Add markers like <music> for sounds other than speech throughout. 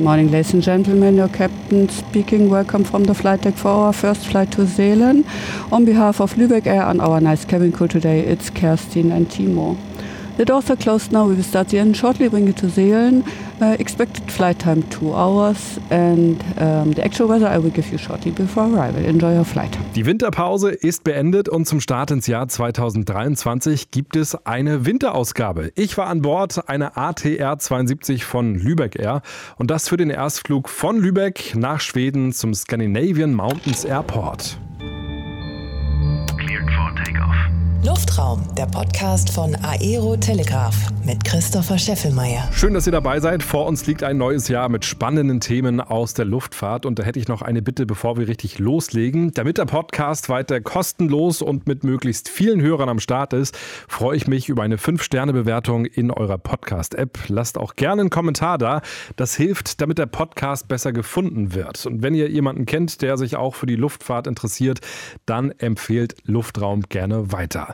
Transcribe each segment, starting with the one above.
Morning, ladies and gentlemen. Your captain speaking. Welcome from the flight deck for our first flight to Zealand. On behalf of Lübeck Air and our nice cabin crew today, it's Kerstin and Timo. The doors are closed now. We will start the engine shortly, bring you to Zealand. Uh, expected flight time two hours and um, the actual weather I will give you shortly before arrival. Enjoy your flight. Die Winterpause ist beendet und zum Start ins Jahr 2023 gibt es eine Winterausgabe. Ich war an Bord einer ATR 72 von Lübeck Air und das für den Erstflug von Lübeck nach Schweden zum Scandinavian Mountains Airport. Luftraum, der Podcast von Aero Telegraph mit Christopher Scheffelmeier. Schön, dass ihr dabei seid. Vor uns liegt ein neues Jahr mit spannenden Themen aus der Luftfahrt. Und da hätte ich noch eine Bitte, bevor wir richtig loslegen. Damit der Podcast weiter kostenlos und mit möglichst vielen Hörern am Start ist, freue ich mich über eine 5-Sterne-Bewertung in eurer Podcast-App. Lasst auch gerne einen Kommentar da. Das hilft, damit der Podcast besser gefunden wird. Und wenn ihr jemanden kennt, der sich auch für die Luftfahrt interessiert, dann empfehlt Luftraum gerne weiter.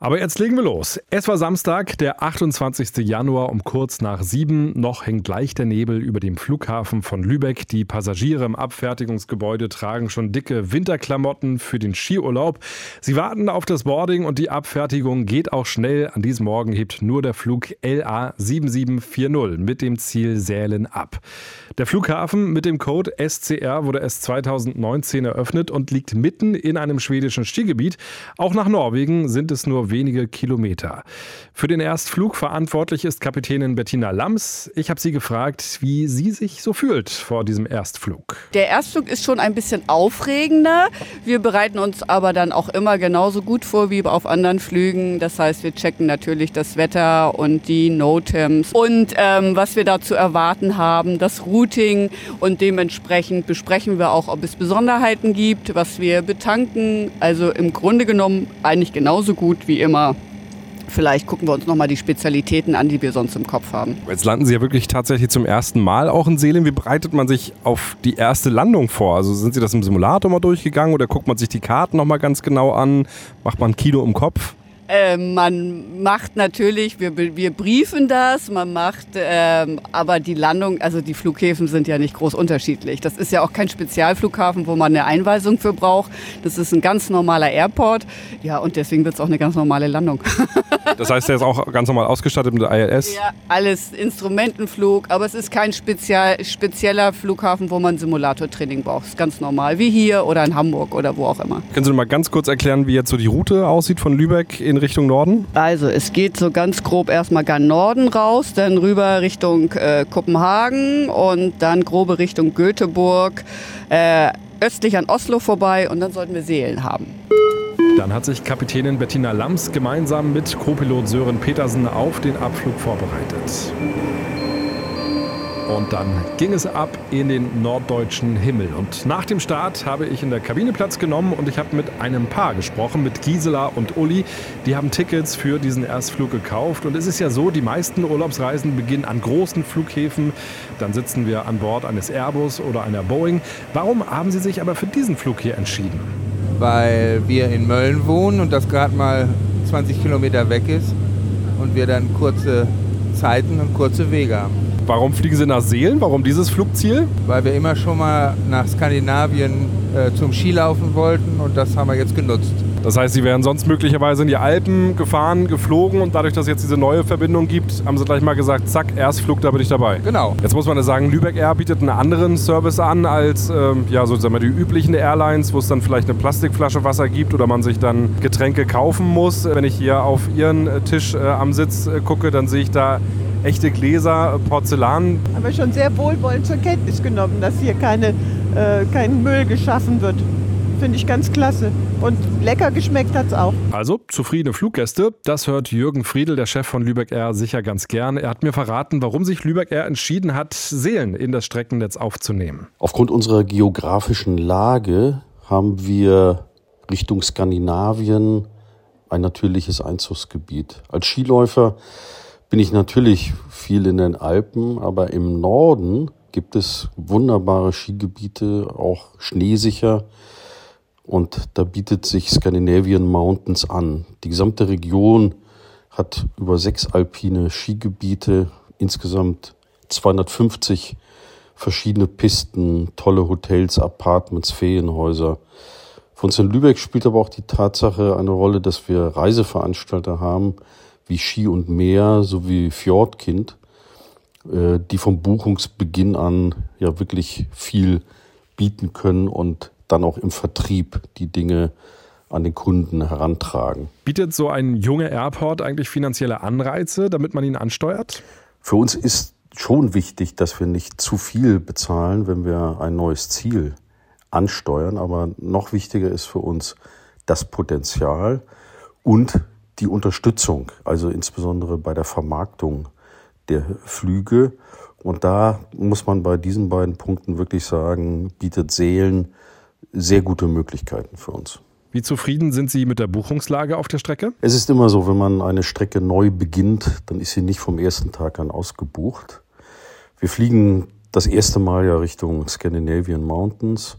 Aber jetzt legen wir los. Es war Samstag, der 28. Januar um kurz nach sieben. Noch hängt leicht der Nebel über dem Flughafen von Lübeck. Die Passagiere im Abfertigungsgebäude tragen schon dicke Winterklamotten für den Skiurlaub. Sie warten auf das Boarding und die Abfertigung geht auch schnell. An diesem Morgen hebt nur der Flug LA 7740 mit dem Ziel Sälen ab. Der Flughafen mit dem Code SCR wurde erst 2019 eröffnet und liegt mitten in einem schwedischen Skigebiet. Auch nach Norwegen sind es nur wenige Kilometer. Für den Erstflug verantwortlich ist Kapitänin Bettina Lams. Ich habe sie gefragt, wie sie sich so fühlt vor diesem Erstflug. Der Erstflug ist schon ein bisschen aufregender. Wir bereiten uns aber dann auch immer genauso gut vor wie auf anderen Flügen. Das heißt, wir checken natürlich das Wetter und die NOTAMs und ähm, was wir da zu erwarten haben, das Routing und dementsprechend besprechen wir auch, ob es Besonderheiten gibt, was wir betanken. Also im Grunde genommen eigentlich genauso gut wie immer. Vielleicht gucken wir uns nochmal die Spezialitäten an, die wir sonst im Kopf haben. Jetzt landen Sie ja wirklich tatsächlich zum ersten Mal auch in Seelen. Wie bereitet man sich auf die erste Landung vor? Also sind Sie das im Simulator mal durchgegangen oder guckt man sich die Karten nochmal ganz genau an? Macht man ein Kino im Kopf? Äh, man macht natürlich, wir, wir briefen das, man macht, ähm, aber die Landung, also die Flughäfen sind ja nicht groß unterschiedlich. Das ist ja auch kein Spezialflughafen, wo man eine Einweisung für braucht. Das ist ein ganz normaler Airport. Ja, und deswegen wird es auch eine ganz normale Landung. <laughs> das heißt, der ist auch ganz normal ausgestattet mit der ILS? Ja, alles Instrumentenflug, aber es ist kein spezial, spezieller Flughafen, wo man Simulatortraining braucht. Es ist ganz normal, wie hier oder in Hamburg oder wo auch immer. Können Sie mal ganz kurz erklären, wie jetzt so die Route aussieht von Lübeck in Richtung Norden? Also es geht so ganz grob erstmal gar Norden raus, dann rüber Richtung äh, Kopenhagen und dann grobe Richtung Göteborg, äh, östlich an Oslo vorbei und dann sollten wir Seelen haben. Dann hat sich Kapitänin Bettina Lams gemeinsam mit Co-Pilot Sören Petersen auf den Abflug vorbereitet. Und dann ging es ab in den norddeutschen Himmel. Und nach dem Start habe ich in der Kabine Platz genommen und ich habe mit einem Paar gesprochen, mit Gisela und Uli. Die haben Tickets für diesen Erstflug gekauft. Und es ist ja so, die meisten Urlaubsreisen beginnen an großen Flughäfen. Dann sitzen wir an Bord eines Airbus oder einer Boeing. Warum haben Sie sich aber für diesen Flug hier entschieden? Weil wir in Mölln wohnen und das gerade mal 20 Kilometer weg ist und wir dann kurze Zeiten und kurze Wege haben. Warum fliegen Sie nach Seelen? Warum dieses Flugziel? Weil wir immer schon mal nach Skandinavien äh, zum Skilaufen wollten und das haben wir jetzt genutzt. Das heißt, Sie wären sonst möglicherweise in die Alpen gefahren, geflogen und dadurch, dass es jetzt diese neue Verbindung gibt, haben Sie gleich mal gesagt, zack, Erstflug, da bin ich dabei. Genau. Jetzt muss man ja sagen, Lübeck Air bietet einen anderen Service an als ähm, ja, so, sagen wir, die üblichen Airlines, wo es dann vielleicht eine Plastikflasche Wasser gibt oder man sich dann Getränke kaufen muss. Wenn ich hier auf Ihren äh, Tisch äh, am Sitz äh, gucke, dann sehe ich da echte Gläser, Porzellan. Haben wir schon sehr wohlwollend zur Kenntnis genommen, dass hier keine, äh, kein Müll geschaffen wird. Finde ich ganz klasse. Und lecker geschmeckt hat es auch. Also, zufriedene Fluggäste. Das hört Jürgen Friedel, der Chef von Lübeck Air, sicher ganz gern. Er hat mir verraten, warum sich Lübeck Air entschieden hat, Seelen in das Streckennetz aufzunehmen. Aufgrund unserer geografischen Lage haben wir Richtung Skandinavien ein natürliches Einzugsgebiet. Als Skiläufer bin ich natürlich viel in den Alpen, aber im Norden gibt es wunderbare Skigebiete, auch schneesicher. Und da bietet sich Scandinavian Mountains an. Die gesamte Region hat über sechs alpine Skigebiete, insgesamt 250 verschiedene Pisten, tolle Hotels, Apartments, Ferienhäuser. Uns in Lübeck spielt aber auch die Tatsache eine Rolle, dass wir Reiseveranstalter haben, wie Ski und Meer sowie Fjordkind, äh, die vom Buchungsbeginn an ja wirklich viel bieten können und dann auch im Vertrieb die Dinge an den Kunden herantragen. Bietet so ein junger Airport eigentlich finanzielle Anreize, damit man ihn ansteuert? Für uns ist schon wichtig, dass wir nicht zu viel bezahlen, wenn wir ein neues Ziel ansteuern. Aber noch wichtiger ist für uns das Potenzial und die Unterstützung, also insbesondere bei der Vermarktung der Flüge. Und da muss man bei diesen beiden Punkten wirklich sagen, bietet Seelen sehr gute Möglichkeiten für uns. Wie zufrieden sind Sie mit der Buchungslage auf der Strecke? Es ist immer so, wenn man eine Strecke neu beginnt, dann ist sie nicht vom ersten Tag an ausgebucht. Wir fliegen das erste Mal ja Richtung Scandinavian Mountains.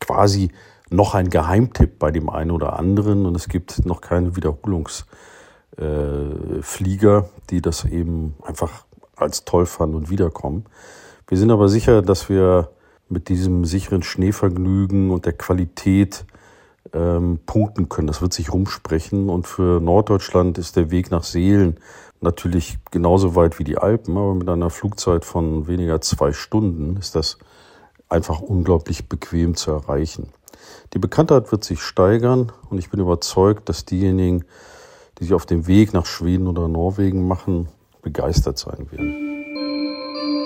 Quasi noch ein Geheimtipp bei dem einen oder anderen und es gibt noch keine Wiederholungsflieger, äh, die das eben einfach als toll fanden und wiederkommen. Wir sind aber sicher, dass wir mit diesem sicheren Schneevergnügen und der Qualität ähm, punkten können. Das wird sich rumsprechen. Und für Norddeutschland ist der Weg nach Seelen natürlich genauso weit wie die Alpen, aber mit einer Flugzeit von weniger zwei Stunden ist das einfach unglaublich bequem zu erreichen. Die Bekanntheit wird sich steigern und ich bin überzeugt, dass diejenigen, die sich auf den Weg nach Schweden oder Norwegen machen, begeistert sein werden.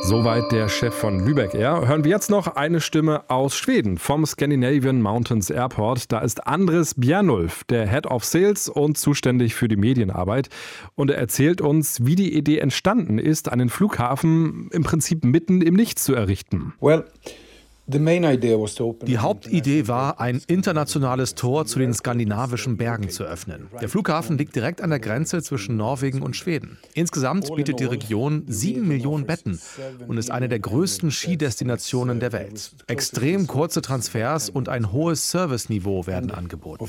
Soweit der Chef von Lübeck Air. Hören wir jetzt noch eine Stimme aus Schweden vom Scandinavian Mountains Airport. Da ist Andres Bjernulf, der Head of Sales und zuständig für die Medienarbeit. Und er erzählt uns, wie die Idee entstanden ist, einen Flughafen im Prinzip mitten im Nichts zu errichten. Well, die Hauptidee war, ein internationales Tor zu den skandinavischen Bergen zu öffnen. Der Flughafen liegt direkt an der Grenze zwischen Norwegen und Schweden. Insgesamt bietet die Region sieben Millionen Betten und ist eine der größten Skidestinationen der Welt. Extrem kurze Transfers und ein hohes Serviceniveau werden angeboten.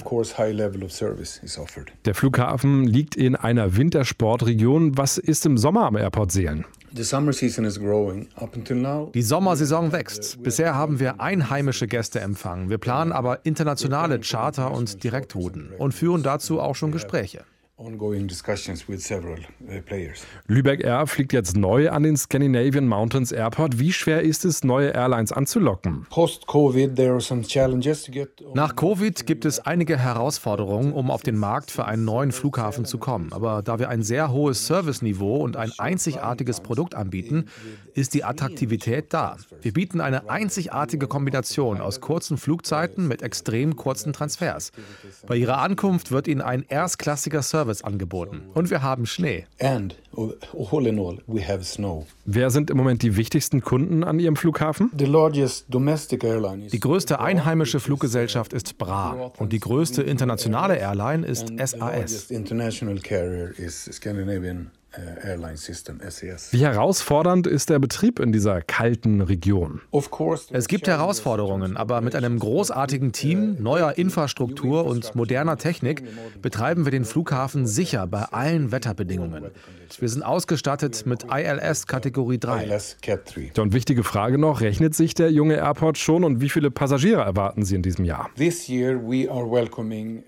Der Flughafen liegt in einer Wintersportregion. Was ist im Sommer am Airport Seelen? Die Sommersaison wächst. Bisher haben wir einheimische Gäste empfangen. Wir planen aber internationale Charter- und Direktrouten und führen dazu auch schon Gespräche. Uh, Lübeck Air fliegt jetzt neu an den Scandinavian Mountains Airport. Wie schwer ist es, neue Airlines anzulocken? Nach Covid gibt es einige Herausforderungen, um auf den Markt für einen neuen Flughafen zu kommen. Aber da wir ein sehr hohes Serviceniveau und ein einzigartiges Produkt anbieten, ist die Attraktivität da. Wir bieten eine einzigartige Kombination aus kurzen Flugzeiten mit extrem kurzen Transfers. Bei Ihrer Ankunft wird Ihnen ein erstklassiger Service Service angeboten. Und wir haben Schnee. And all in all, we have snow. Wer sind im Moment die wichtigsten Kunden an Ihrem Flughafen? Die größte einheimische Fluggesellschaft ist BRA und die größte internationale Airline ist SAS. Äh, e Wie herausfordernd ist der Betrieb in dieser kalten Region? Es gibt Herausforderungen, aber mit einem großartigen Team, neuer Infrastruktur und moderner Technik betreiben wir den Flughafen sicher bei allen Wetterbedingungen. Wir sind ausgestattet mit ILS Kategorie 3. Und wichtige Frage noch, rechnet sich der junge Airport schon und wie viele Passagiere erwarten Sie in diesem Jahr? Uh,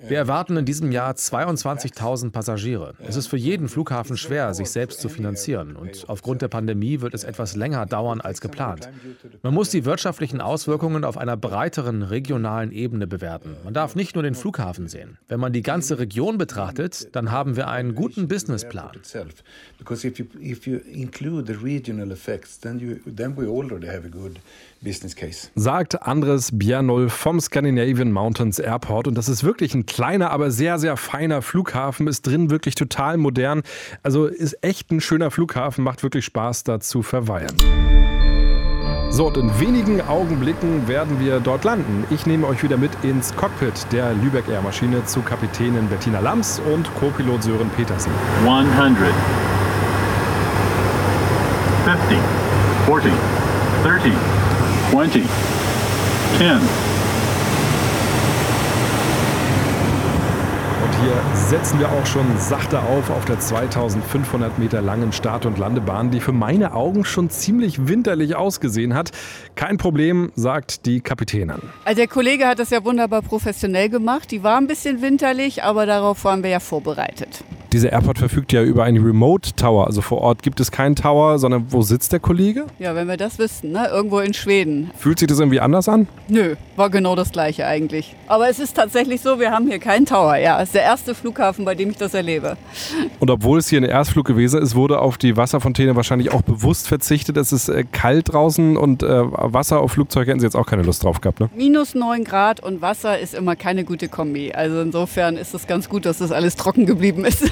wir erwarten in diesem Jahr 22.000 Passagiere. Es ist für jeden Flughafen schwer, sich selbst zu finanzieren. Und aufgrund der Pandemie wird es etwas länger dauern als geplant. Man muss die wirtschaftlichen Auswirkungen auf einer breiteren regionalen Ebene bewerten. Man darf nicht nur den Flughafen sehen. Wenn man die ganze Region betrachtet, dann haben wir einen guten Businessplan. Because if you, if you include the regional effects, then, you, then we already have a good business case. Sagt Andres Bjernol vom Scandinavian Mountains Airport. Und das ist wirklich ein kleiner, aber sehr, sehr feiner Flughafen. Ist drin wirklich total modern. Also ist echt ein schöner Flughafen. Macht wirklich Spaß, da zu verweilen. So, und in wenigen Augenblicken werden wir dort landen. Ich nehme euch wieder mit ins Cockpit der Lübeck Air Maschine zu Kapitänin Bettina Lams und Co-Pilot Sören Petersen. 100 50 40 30 20 10 hier setzen wir auch schon sachte auf auf der 2500 Meter langen Start- und Landebahn, die für meine Augen schon ziemlich winterlich ausgesehen hat. Kein Problem, sagt die Kapitänin. Also der Kollege hat das ja wunderbar professionell gemacht. Die war ein bisschen winterlich, aber darauf waren wir ja vorbereitet. Dieser Airport verfügt ja über einen Remote Tower. Also vor Ort gibt es keinen Tower, sondern wo sitzt der Kollege? Ja, wenn wir das wüssten, ne? irgendwo in Schweden. Fühlt sich das irgendwie anders an? Nö, war genau das gleiche eigentlich. Aber es ist tatsächlich so, wir haben hier keinen Tower. Ja, es ist der erste Flughafen, bei dem ich das erlebe. Und obwohl es hier ein Erstflug gewesen ist, wurde auf die Wasserfontäne wahrscheinlich auch bewusst verzichtet. Es ist äh, kalt draußen und äh, Wasser auf Flugzeuge hätten Sie jetzt auch keine Lust drauf gehabt, ne? Minus 9 Grad und Wasser ist immer keine gute Kombi. Also insofern ist es ganz gut, dass das alles trocken geblieben ist.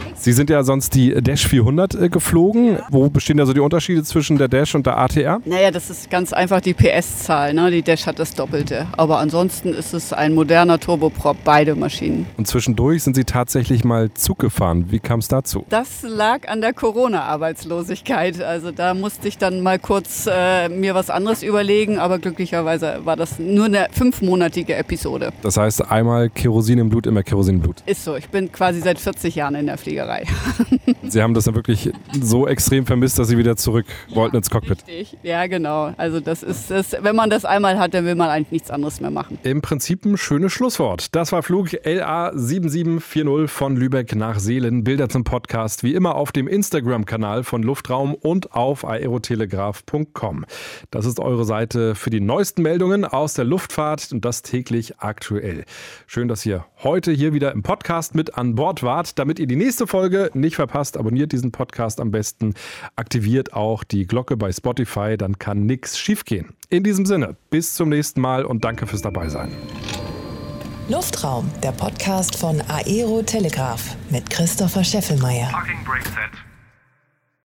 Sie sind ja sonst die Dash 400 äh, geflogen. Wo bestehen da so die Unterschiede zwischen der Dash und der ATR? Naja, das ist ganz einfach die PS-Zahl. Ne? Die Dash hat das Doppelte. Aber ansonsten ist es ein moderner Turboprop, beide Maschinen. Und zwischendurch sind Sie tatsächlich mal Zug gefahren. Wie kam es dazu? Das lag an der Corona-Arbeitslosigkeit. Also da musste ich dann mal kurz äh, mir was anderes überlegen. Aber glücklicherweise war das nur eine fünfmonatige Episode. Das heißt, einmal Kerosin im Blut, immer Kerosin im Blut. Ist so. Ich bin quasi seit 40 Jahren in der Fliegerei. Sie haben das dann wirklich so extrem vermisst, dass Sie wieder zurück ja, wollten ins Cockpit. Richtig, ja genau. Also das ist es. Wenn man das einmal hat, dann will man eigentlich nichts anderes mehr machen. Im Prinzip ein schönes Schlusswort. Das war Flug LA 7740 von Lübeck nach Seelen. Bilder zum Podcast wie immer auf dem Instagram-Kanal von Luftraum und auf aerotelegraph.com. Das ist eure Seite für die neuesten Meldungen aus der Luftfahrt und das täglich aktuell. Schön, dass ihr heute hier wieder im Podcast mit an Bord wart. Damit ihr die nächste Folge nicht verpasst, abonniert diesen Podcast am besten. Aktiviert auch die Glocke bei Spotify, dann kann nichts schiefgehen. In diesem Sinne, bis zum nächsten Mal und danke fürs Dabeisein. Luftraum, der Podcast von Aero Telegraph mit Christopher Scheffelmeier. Fucking break set.